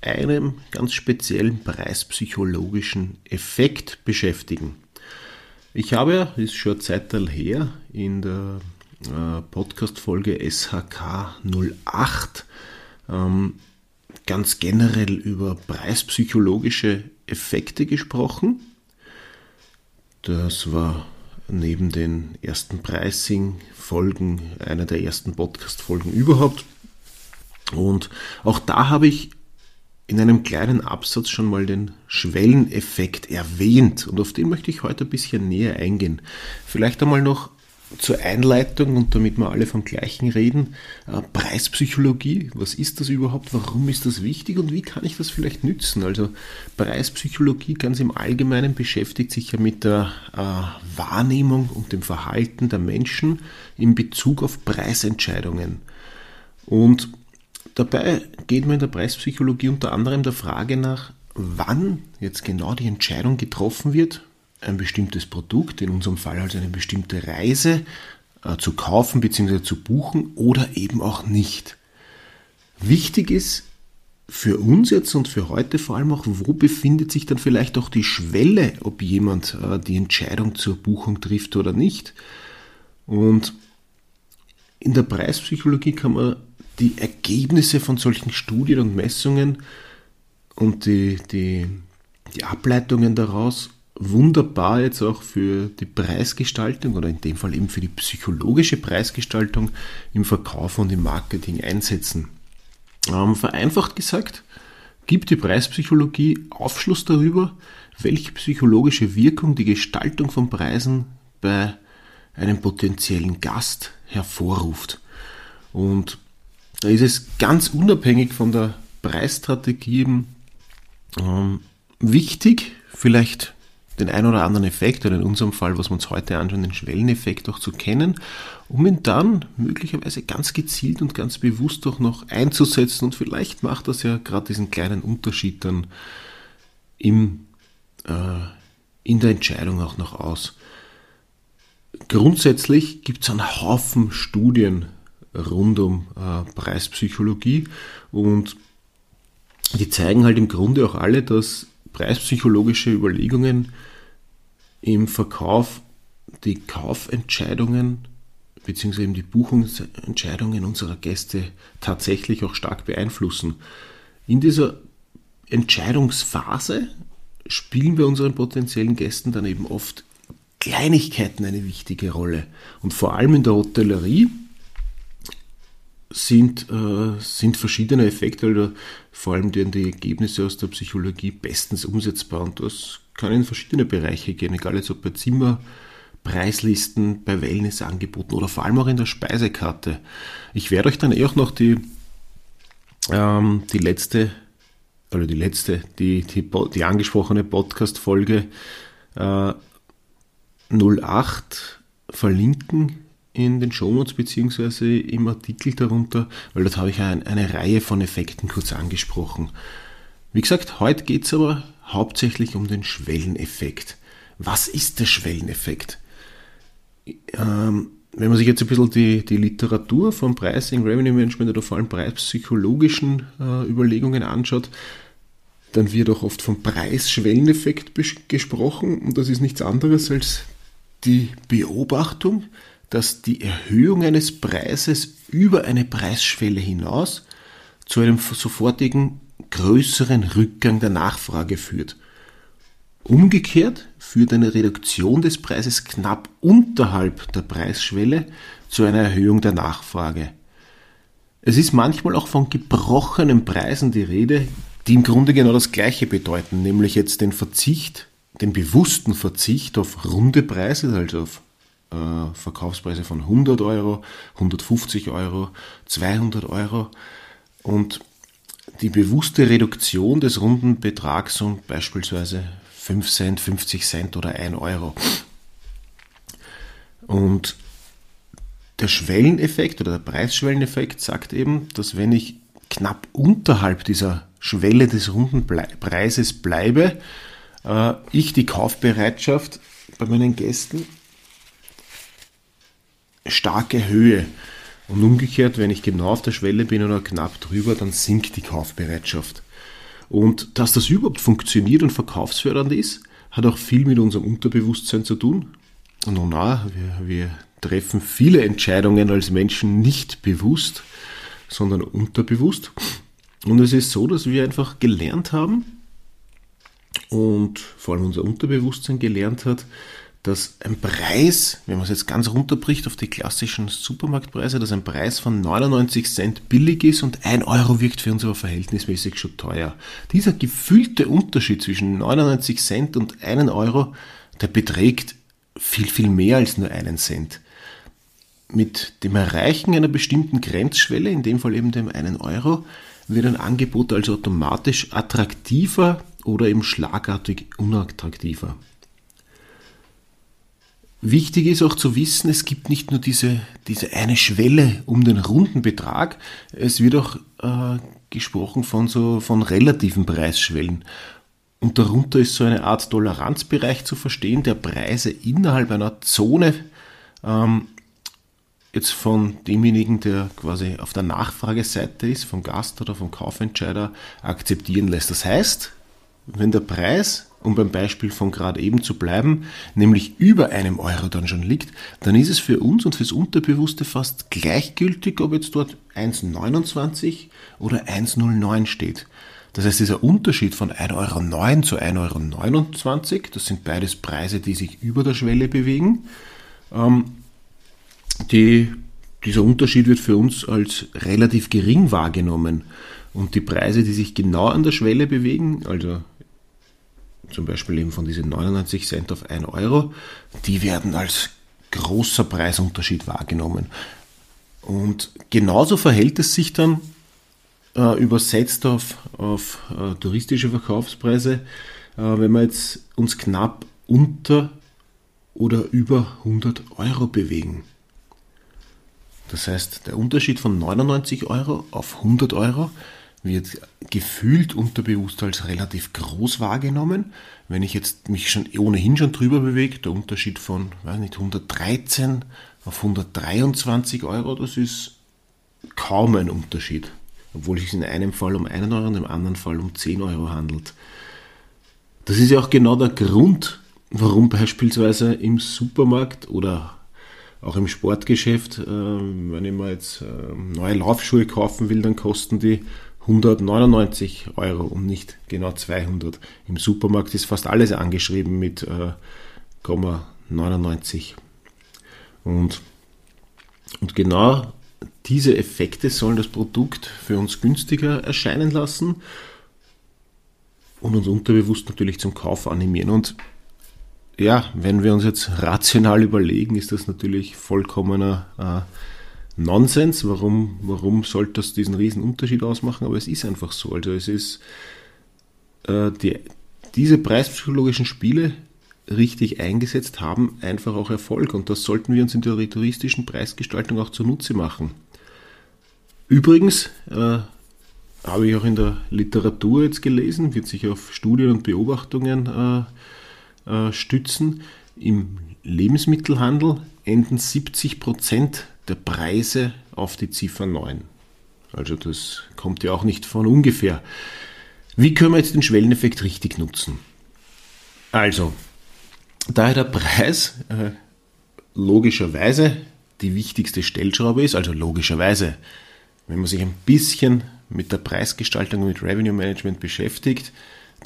einem ganz speziellen preispsychologischen Effekt beschäftigen. Ich habe ja, ist schon eine Zeit her, in der äh, Podcast-Folge SHK 08 ähm, ganz generell über preispsychologische Effekte gesprochen. Das war neben den ersten Pricing-Folgen einer der ersten Podcast-Folgen überhaupt. Und auch da habe ich in einem kleinen Absatz schon mal den Schwelleneffekt erwähnt und auf den möchte ich heute ein bisschen näher eingehen. Vielleicht einmal noch zur Einleitung und damit wir alle vom gleichen reden. Äh, Preispsychologie, was ist das überhaupt? Warum ist das wichtig und wie kann ich das vielleicht nützen? Also Preispsychologie ganz im Allgemeinen beschäftigt sich ja mit der äh, Wahrnehmung und dem Verhalten der Menschen in Bezug auf Preisentscheidungen. Und Dabei geht man in der Preispsychologie unter anderem der Frage nach, wann jetzt genau die Entscheidung getroffen wird, ein bestimmtes Produkt, in unserem Fall also eine bestimmte Reise, äh, zu kaufen bzw. zu buchen oder eben auch nicht. Wichtig ist für uns jetzt und für heute vor allem auch, wo befindet sich dann vielleicht auch die Schwelle, ob jemand äh, die Entscheidung zur Buchung trifft oder nicht. Und in der Preispsychologie kann man die Ergebnisse von solchen Studien und Messungen und die, die, die Ableitungen daraus wunderbar jetzt auch für die Preisgestaltung oder in dem Fall eben für die psychologische Preisgestaltung im Verkauf und im Marketing einsetzen. Ähm, vereinfacht gesagt, gibt die Preispsychologie Aufschluss darüber, welche psychologische Wirkung die Gestaltung von Preisen bei einem potenziellen Gast hervorruft. Und da ist es ganz unabhängig von der Preisstrategie ähm, wichtig, vielleicht den ein oder anderen Effekt, oder in unserem Fall, was wir uns heute anschauen, den Schwelleneffekt auch zu kennen, um ihn dann möglicherweise ganz gezielt und ganz bewusst auch noch einzusetzen. Und vielleicht macht das ja gerade diesen kleinen Unterschied dann im, äh, in der Entscheidung auch noch aus. Grundsätzlich gibt es einen Haufen Studien rund um äh, Preispsychologie und die zeigen halt im Grunde auch alle, dass preispsychologische Überlegungen im Verkauf die Kaufentscheidungen bzw. die Buchungsentscheidungen unserer Gäste tatsächlich auch stark beeinflussen. In dieser Entscheidungsphase spielen bei unseren potenziellen Gästen dann eben oft Kleinigkeiten eine wichtige Rolle. Und vor allem in der Hotellerie sind, äh, sind verschiedene Effekte, also vor allem die, die Ergebnisse aus der Psychologie bestens umsetzbar und das kann in verschiedene Bereiche gehen, egal jetzt ob bei Zimmerpreislisten, bei Wellnessangeboten oder vor allem auch in der Speisekarte. Ich werde euch dann eh auch noch die, ähm, die letzte, oder die letzte, die, die, die angesprochene Podcast-Folge äh, 08 verlinken in den Shownotes beziehungsweise im Artikel darunter, weil dort habe ich eine, eine Reihe von Effekten kurz angesprochen. Wie gesagt, heute geht es aber hauptsächlich um den Schwelleneffekt. Was ist der Schwelleneffekt? Ähm, wenn man sich jetzt ein bisschen die, die Literatur vom Pricing, Revenue Management oder vor allem preispsychologischen äh, Überlegungen anschaut, dann wird auch oft vom Preisschwelleneffekt gesprochen und das ist nichts anderes als die Beobachtung, dass die Erhöhung eines Preises über eine Preisschwelle hinaus zu einem sofortigen größeren Rückgang der Nachfrage führt. Umgekehrt führt eine Reduktion des Preises knapp unterhalb der Preisschwelle zu einer Erhöhung der Nachfrage. Es ist manchmal auch von gebrochenen Preisen die Rede, die im Grunde genau das Gleiche bedeuten, nämlich jetzt den Verzicht, den bewussten Verzicht auf runde Preise, also auf äh, Verkaufspreise von 100 Euro, 150 Euro, 200 Euro. Und die bewusste Reduktion des runden Betrags um beispielsweise 5 Cent, 50 Cent oder 1 Euro. Und der Schwelleneffekt oder der Preisschwelleneffekt sagt eben, dass wenn ich knapp unterhalb dieser Schwelle des runden Preises bleibe, äh, ich die Kaufbereitschaft bei meinen Gästen stark erhöhe. Und umgekehrt, wenn ich genau auf der Schwelle bin oder knapp drüber, dann sinkt die Kaufbereitschaft. Und dass das überhaupt funktioniert und verkaufsfördernd ist, hat auch viel mit unserem Unterbewusstsein zu tun. Und na, wir, wir treffen viele Entscheidungen als Menschen nicht bewusst, sondern unterbewusst. Und es ist so, dass wir einfach gelernt haben und vor allem unser Unterbewusstsein gelernt hat, dass ein Preis, wenn man es jetzt ganz runterbricht auf die klassischen Supermarktpreise, dass ein Preis von 99 Cent billig ist und 1 Euro wirkt für uns aber verhältnismäßig schon teuer. Dieser gefühlte Unterschied zwischen 99 Cent und 1 Euro, der beträgt viel, viel mehr als nur einen Cent. Mit dem Erreichen einer bestimmten Grenzschwelle, in dem Fall eben dem 1 Euro, wird ein Angebot also automatisch attraktiver oder eben schlagartig unattraktiver. Wichtig ist auch zu wissen, es gibt nicht nur diese, diese eine Schwelle um den runden Betrag, es wird auch äh, gesprochen von so von relativen Preisschwellen. Und darunter ist so eine Art Toleranzbereich zu verstehen, der Preise innerhalb einer Zone ähm, jetzt von demjenigen, der quasi auf der Nachfrageseite ist, vom Gast oder vom Kaufentscheider, akzeptieren lässt. Das heißt, wenn der Preis um beim Beispiel von gerade eben zu bleiben, nämlich über einem Euro dann schon liegt, dann ist es für uns und fürs Unterbewusste fast gleichgültig, ob jetzt dort 1,29 oder 1,09 steht. Das heißt, dieser Unterschied von 1,09 Euro zu 1,29 Euro, das sind beides Preise, die sich über der Schwelle bewegen, ähm, die, dieser Unterschied wird für uns als relativ gering wahrgenommen. Und die Preise, die sich genau an der Schwelle bewegen, also zum Beispiel eben von diesen 99 Cent auf 1 Euro, die werden als großer Preisunterschied wahrgenommen. Und genauso verhält es sich dann äh, übersetzt auf, auf äh, touristische Verkaufspreise, äh, wenn wir jetzt uns knapp unter oder über 100 Euro bewegen. Das heißt, der Unterschied von 99 Euro auf 100 Euro wird gefühlt unterbewusst als relativ groß wahrgenommen. Wenn ich jetzt mich schon ohnehin schon drüber bewege, der Unterschied von, weiß nicht, 113 auf 123 Euro, das ist kaum ein Unterschied. Obwohl es in einem Fall um 1 Euro und im anderen Fall um 10 Euro handelt. Das ist ja auch genau der Grund, warum beispielsweise im Supermarkt oder auch im Sportgeschäft, äh, wenn ich mir jetzt äh, neue Laufschuhe kaufen will, dann kosten die 199 Euro und nicht genau 200. Im Supermarkt ist fast alles angeschrieben mit äh, 99. Und, und genau diese Effekte sollen das Produkt für uns günstiger erscheinen lassen und uns unterbewusst natürlich zum Kauf animieren. Und ja, wenn wir uns jetzt rational überlegen, ist das natürlich vollkommener äh, Nonsens. Warum, warum sollte das diesen riesen Unterschied ausmachen? Aber es ist einfach so. Also es ist äh, die, diese preispsychologischen Spiele richtig eingesetzt haben einfach auch Erfolg und das sollten wir uns in der touristischen Preisgestaltung auch zunutze machen. Übrigens äh, habe ich auch in der Literatur jetzt gelesen, wird sich auf Studien und Beobachtungen äh, äh, stützen. Im Lebensmittelhandel enden 70 Prozent der Preise auf die Ziffer 9. Also das kommt ja auch nicht von ungefähr. Wie können wir jetzt den Schwelleneffekt richtig nutzen? Also, da der Preis äh, logischerweise die wichtigste Stellschraube ist, also logischerweise, wenn man sich ein bisschen mit der Preisgestaltung und mit Revenue Management beschäftigt,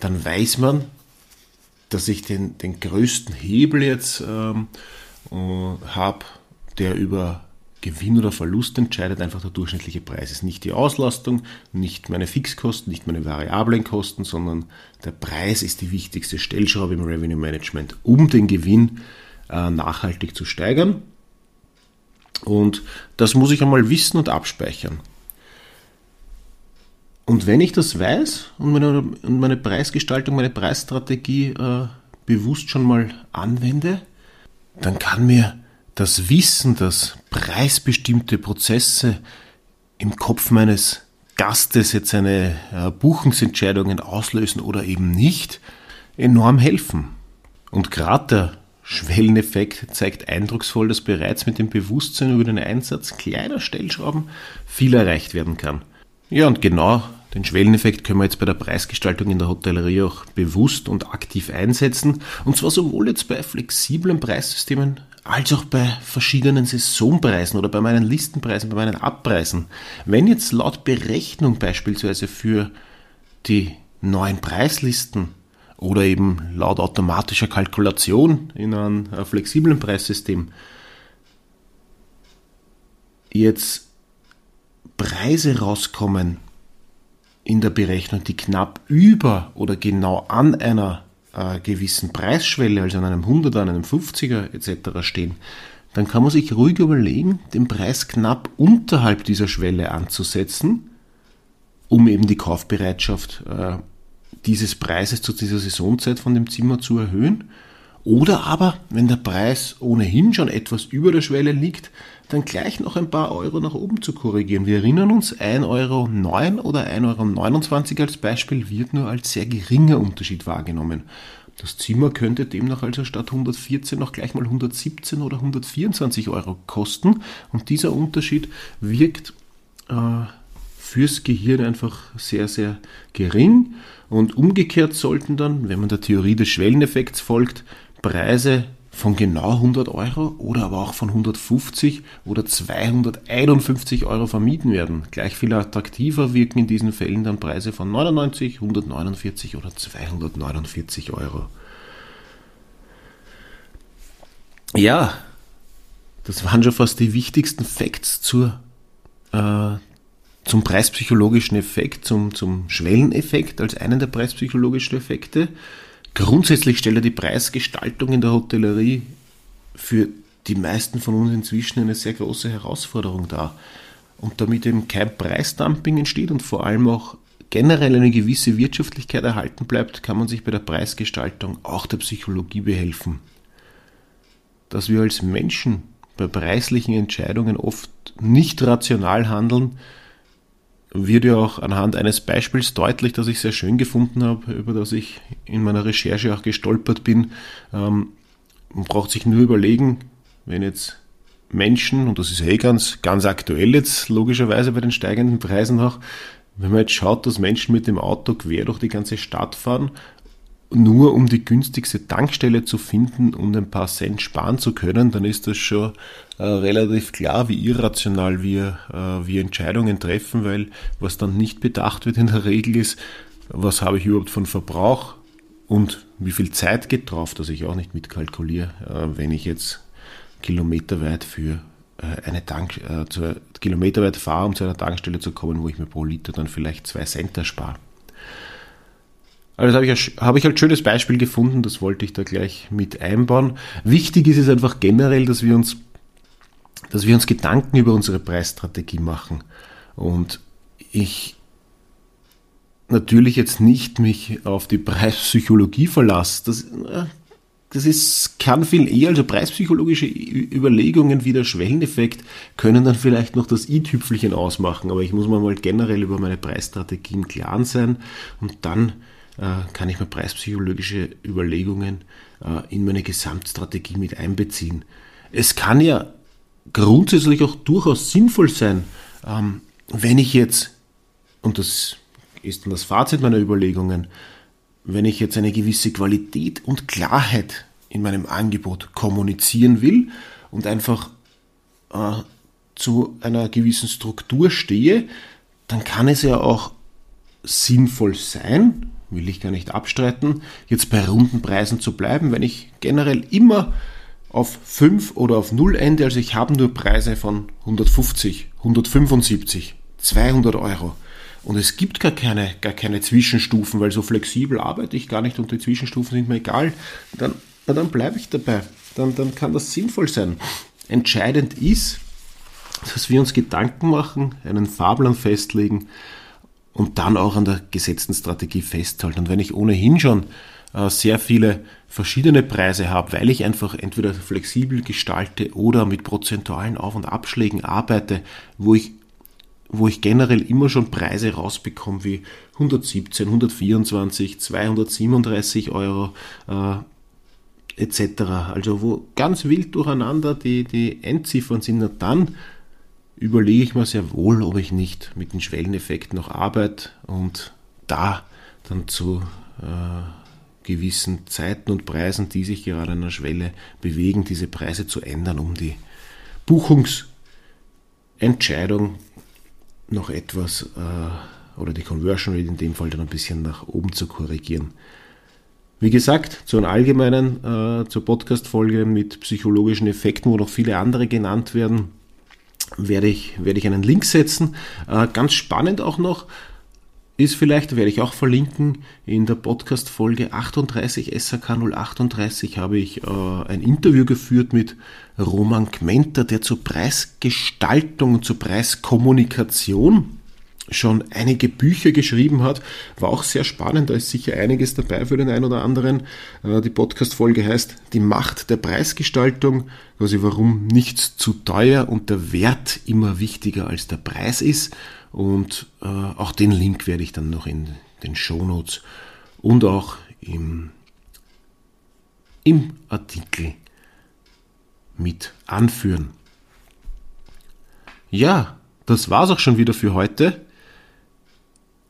dann weiß man, dass ich den, den größten Hebel jetzt ähm, äh, habe, der über Gewinn oder Verlust entscheidet einfach der durchschnittliche Preis. Es ist nicht die Auslastung, nicht meine Fixkosten, nicht meine variablen Kosten, sondern der Preis ist die wichtigste Stellschraube im Revenue Management, um den Gewinn äh, nachhaltig zu steigern. Und das muss ich einmal wissen und abspeichern. Und wenn ich das weiß und meine, und meine Preisgestaltung, meine Preisstrategie äh, bewusst schon mal anwende, dann kann mir das Wissen, dass preisbestimmte Prozesse im Kopf meines Gastes jetzt eine äh, Buchungsentscheidungen auslösen oder eben nicht, enorm helfen. Und gerade der Schwelleneffekt zeigt eindrucksvoll, dass bereits mit dem Bewusstsein über den Einsatz kleiner Stellschrauben viel erreicht werden kann. Ja, und genau den Schwelleneffekt können wir jetzt bei der Preisgestaltung in der Hotellerie auch bewusst und aktiv einsetzen. Und zwar sowohl jetzt bei flexiblen Preissystemen als auch bei verschiedenen Saisonpreisen oder bei meinen Listenpreisen, bei meinen Abpreisen. Wenn jetzt laut Berechnung beispielsweise für die neuen Preislisten oder eben laut automatischer Kalkulation in einem flexiblen Preissystem jetzt Preise rauskommen in der Berechnung, die knapp über oder genau an einer äh, gewissen Preisschwelle, also an einem 100er, an einem 50er etc. stehen, dann kann man sich ruhig überlegen, den Preis knapp unterhalb dieser Schwelle anzusetzen, um eben die Kaufbereitschaft äh, dieses Preises zu dieser Saisonzeit von dem Zimmer zu erhöhen. Oder aber, wenn der Preis ohnehin schon etwas über der Schwelle liegt, dann gleich noch ein paar Euro nach oben zu korrigieren. Wir erinnern uns, 1,09 Euro oder 1,29 Euro als Beispiel wird nur als sehr geringer Unterschied wahrgenommen. Das Zimmer könnte demnach also statt 114 noch gleich mal 117 oder 124 Euro kosten und dieser Unterschied wirkt äh, fürs Gehirn einfach sehr, sehr gering. Und umgekehrt sollten dann, wenn man der Theorie des Schwelleneffekts folgt, Preise von genau 100 Euro oder aber auch von 150 oder 251 Euro vermieden werden. Gleich viel attraktiver wirken in diesen Fällen dann Preise von 99, 149 oder 249 Euro. Ja, das waren schon fast die wichtigsten Facts zur, äh, zum preispsychologischen Effekt, zum, zum Schwelleneffekt als einen der preispsychologischen Effekte. Grundsätzlich stellt er die Preisgestaltung in der Hotellerie für die meisten von uns inzwischen eine sehr große Herausforderung dar. Und damit eben kein Preisdumping entsteht und vor allem auch generell eine gewisse Wirtschaftlichkeit erhalten bleibt, kann man sich bei der Preisgestaltung auch der Psychologie behelfen. Dass wir als Menschen bei preislichen Entscheidungen oft nicht rational handeln, wird ja auch anhand eines Beispiels deutlich, das ich sehr schön gefunden habe, über das ich in meiner Recherche auch gestolpert bin. Ähm, man braucht sich nur überlegen, wenn jetzt Menschen, und das ist eh ganz, ganz aktuell jetzt logischerweise bei den steigenden Preisen auch, wenn man jetzt schaut, dass Menschen mit dem Auto quer durch die ganze Stadt fahren nur um die günstigste Tankstelle zu finden und ein paar Cent sparen zu können, dann ist das schon äh, relativ klar, wie irrational wir, äh, wir Entscheidungen treffen, weil was dann nicht bedacht wird in der Regel ist, was habe ich überhaupt von Verbrauch und wie viel Zeit geht drauf, dass ich auch nicht mitkalkuliere, äh, wenn ich jetzt kilometerweit für äh, eine Tank, äh, zu, kilometerweit fahre, um zu einer Tankstelle zu kommen, wo ich mir pro Liter dann vielleicht zwei Cent erspare. Also habe ich, hab ich als schönes Beispiel gefunden, das wollte ich da gleich mit einbauen. Wichtig ist es einfach generell, dass wir uns, dass wir uns Gedanken über unsere Preisstrategie machen. Und ich natürlich jetzt nicht mich auf die Preispsychologie verlasse. Das, äh, das ist, kann viel eher, also preispsychologische Überlegungen wie der Schwelleneffekt können dann vielleicht noch das i-Tüpfelchen ausmachen, aber ich muss mir mal generell über meine Preisstrategie im Klaren sein und dann äh, kann ich mir preispsychologische Überlegungen äh, in meine Gesamtstrategie mit einbeziehen. Es kann ja grundsätzlich auch durchaus sinnvoll sein, ähm, wenn ich jetzt, und das ist dann das Fazit meiner Überlegungen, wenn ich jetzt eine gewisse Qualität und Klarheit in meinem Angebot kommunizieren will und einfach äh, zu einer gewissen Struktur stehe, dann kann es ja auch sinnvoll sein, will ich gar nicht abstreiten, jetzt bei runden Preisen zu bleiben, wenn ich generell immer auf 5 oder auf 0 ende, also ich habe nur Preise von 150, 175, 200 Euro. Und es gibt gar keine, gar keine Zwischenstufen, weil so flexibel arbeite ich gar nicht und die Zwischenstufen sind mir egal. Dann, dann bleibe ich dabei. Dann, dann kann das sinnvoll sein. Entscheidend ist, dass wir uns Gedanken machen, einen Fahrplan festlegen und dann auch an der gesetzten Strategie festhalten. Und wenn ich ohnehin schon äh, sehr viele verschiedene Preise habe, weil ich einfach entweder flexibel gestalte oder mit prozentualen Auf- und Abschlägen arbeite, wo ich wo ich generell immer schon Preise rausbekomme wie 117, 124, 237 Euro äh, etc. Also wo ganz wild durcheinander die, die Endziffern sind, dann überlege ich mir sehr wohl, ob ich nicht mit den Schwelleneffekten noch arbeite und da dann zu äh, gewissen Zeiten und Preisen, die sich gerade an der Schwelle bewegen, diese Preise zu ändern, um die Buchungsentscheidung noch etwas äh, oder die Conversion Rate in dem Fall dann ein bisschen nach oben zu korrigieren. Wie gesagt, zu einem allgemeinen, äh, zur Podcast-Folge mit psychologischen Effekten, wo noch viele andere genannt werden, werde ich, werde ich einen Link setzen. Äh, ganz spannend auch noch, ist vielleicht, werde ich auch verlinken, in der Podcast-Folge 38 SAK 038 habe ich äh, ein Interview geführt mit Roman Gmenter, der zur Preisgestaltung und zur Preiskommunikation schon einige Bücher geschrieben hat. War auch sehr spannend, da ist sicher einiges dabei für den einen oder anderen. Äh, die Podcast-Folge heißt Die Macht der Preisgestaltung, quasi warum nichts zu teuer und der Wert immer wichtiger als der Preis ist. Und äh, auch den Link werde ich dann noch in den Shownotes und auch im, im Artikel mit anführen. Ja, das war's auch schon wieder für heute.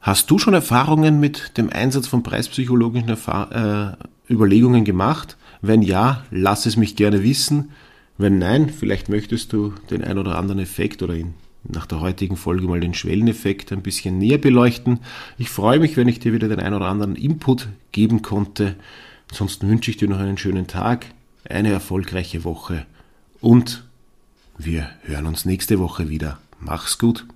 Hast du schon Erfahrungen mit dem Einsatz von preispsychologischen Erfahr äh, Überlegungen gemacht? Wenn ja, lass es mich gerne wissen. Wenn nein, vielleicht möchtest du den ein oder anderen Effekt oder ihn nach der heutigen Folge mal den Schwelleneffekt ein bisschen näher beleuchten. Ich freue mich, wenn ich dir wieder den ein oder anderen Input geben konnte. Ansonsten wünsche ich dir noch einen schönen Tag, eine erfolgreiche Woche und wir hören uns nächste Woche wieder. Mach's gut.